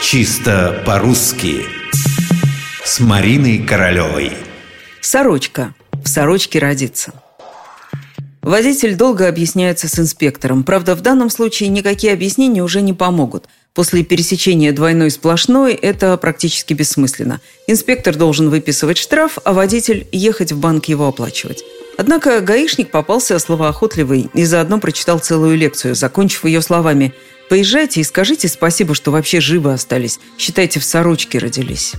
Чисто по-русски С Мариной Королевой Сорочка. В сорочке родится. Водитель долго объясняется с инспектором. Правда, в данном случае никакие объяснения уже не помогут. После пересечения двойной сплошной это практически бессмысленно. Инспектор должен выписывать штраф, а водитель ехать в банк его оплачивать. Однако гаишник попался словоохотливый и заодно прочитал целую лекцию, закончив ее словами «Поезжайте и скажите спасибо, что вообще живы остались. Считайте, в сорочке родились».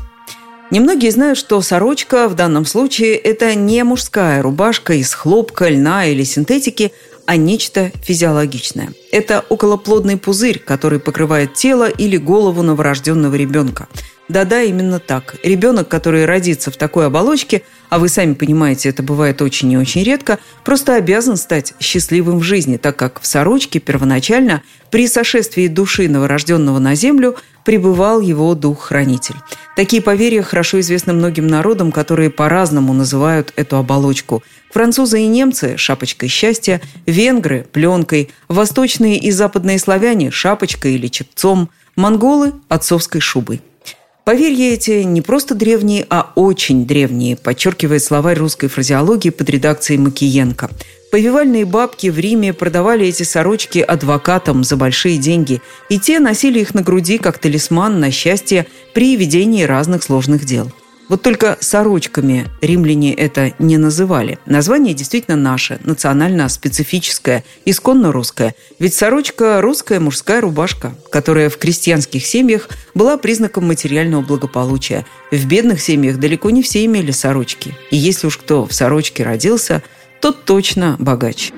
Немногие знают, что сорочка в данном случае – это не мужская рубашка из хлопка, льна или синтетики, а нечто физиологичное. Это околоплодный пузырь, который покрывает тело или голову новорожденного ребенка – да-да, именно так. Ребенок, который родится в такой оболочке, а вы сами понимаете, это бывает очень и очень редко, просто обязан стать счастливым в жизни, так как в сорочке первоначально при сошествии души новорожденного на землю пребывал его дух-хранитель. Такие поверья хорошо известны многим народам, которые по-разному называют эту оболочку. Французы и немцы – шапочкой счастья, венгры – пленкой, восточные и западные славяне – шапочкой или чепцом, монголы – отцовской шубой. Поверье эти не просто древние, а очень древние, подчеркивает словарь русской фразеологии под редакцией Макиенко. Повивальные бабки в Риме продавали эти сорочки адвокатам за большие деньги, и те носили их на груди как талисман на счастье при ведении разных сложных дел. Вот только сорочками римляне это не называли. Название действительно наше, национально-специфическое, исконно русское. Ведь сорочка – русская мужская рубашка, которая в крестьянских семьях была признаком материального благополучия. В бедных семьях далеко не все имели сорочки. И если уж кто в сорочке родился, тот точно богач.